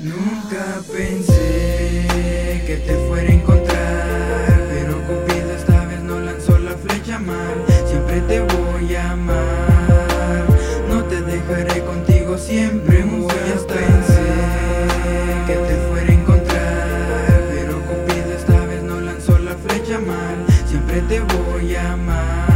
Nunca pensé que te fuera a encontrar, pero Cupido esta vez no lanzó la flecha mal. Siempre te voy a amar, no te dejaré contigo, siempre voy a estar. Pensé que te fuera a encontrar, pero Cupido esta vez no lanzó la flecha mal. Siempre te voy a amar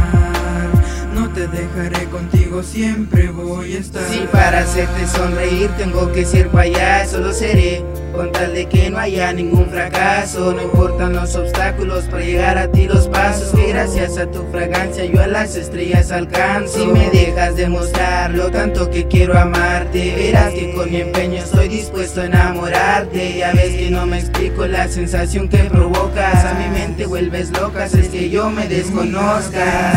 te dejaré contigo, siempre voy a estar. Si para hacerte sonreír tengo que ser payaso, lo seré. Con tal de que no haya ningún fracaso, no importan los obstáculos para llegar a ti los pasos. Que gracias a tu fragancia yo a las estrellas alcanzo. Si me dejas demostrar lo tanto que quiero amarte, verás que con mi empeño estoy dispuesto a enamorarte. Ya ves que no me explico la sensación que provocas. A mi mente vuelves loca, es que yo me desconozca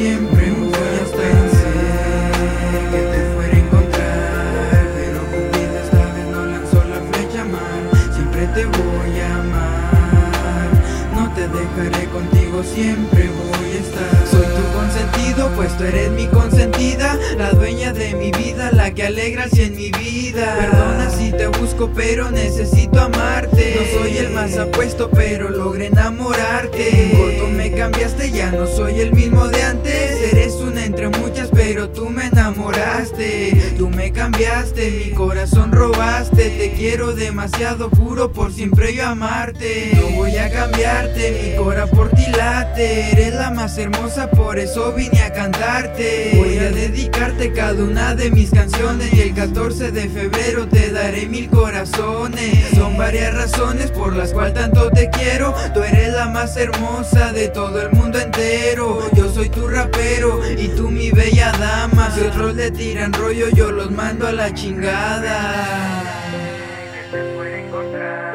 siempre voy a estar que te fuera a encontrar Pero Cupido esta vez no lanzó la flecha mal Siempre te voy a amar No te dejaré contigo siempre voy a estar. Soy tu consentido pues tú eres mi consentida La dueña de mi vida, la que alegra si en mi pero necesito amarte. No soy el más apuesto pero logré enamorarte. Corto me cambiaste, ya no soy el mismo de antes. Eres una entre muchas pero tú me enamoraste Tú me cambiaste, mi corazón robaste Te quiero demasiado, juro por siempre yo amarte. No voy a cambiarte, mi cora por ti late Eres la más hermosa, por eso vine a cantarte. Voy a dedicarte cada una de mis canciones Y el 14 de febrero te daré mil corazones. Son varias razones por las cuales tanto te quiero Tú eres la más hermosa de todo el mundo entero. Yo soy tu rapero y tú Si otros le tiran rollo yo los mando a la chingada. Que te puede encontrar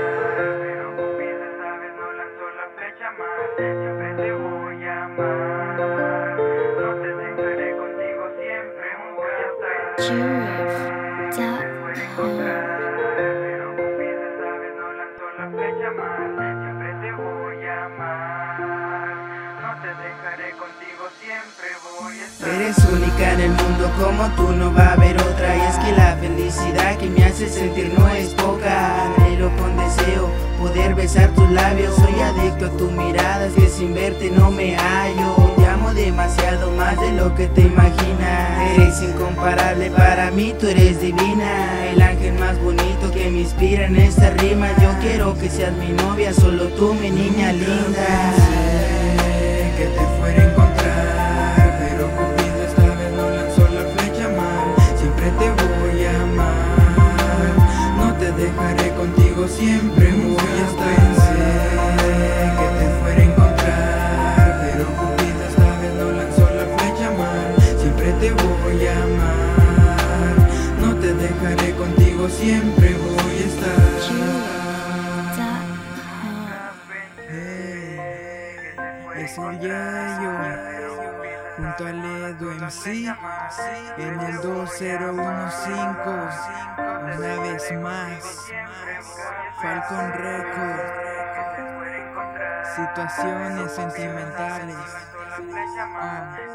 Pero no lanzó la flecha más. Siempre te voy a amar. No te dejaré contigo siempre voy a estar Pero Cupido esta vez no lanzó la flecha más Eres única en el mundo como tú no va a haber otra. Y es que la felicidad que me hace sentir no es poca. Anhelo con deseo poder besar tus labios. Soy adicto a tu mirada, es que sin verte no me hallo. Te amo demasiado más de lo que te imaginas. Eres incomparable para mí, tú eres divina. El ángel más bonito que me inspira en esta rima. Yo quiero que seas mi novia, solo tú mi niña linda siempre voy a estar que te fuera a encontrar Pero Cupido esta vez no lanzó la flecha mal Siempre te voy a amar. No te dejaré contigo, siempre voy a estar. Es el Yayo junto al Edu MC en el 2015 una vez más Falcon Record situaciones sentimentales. Ah.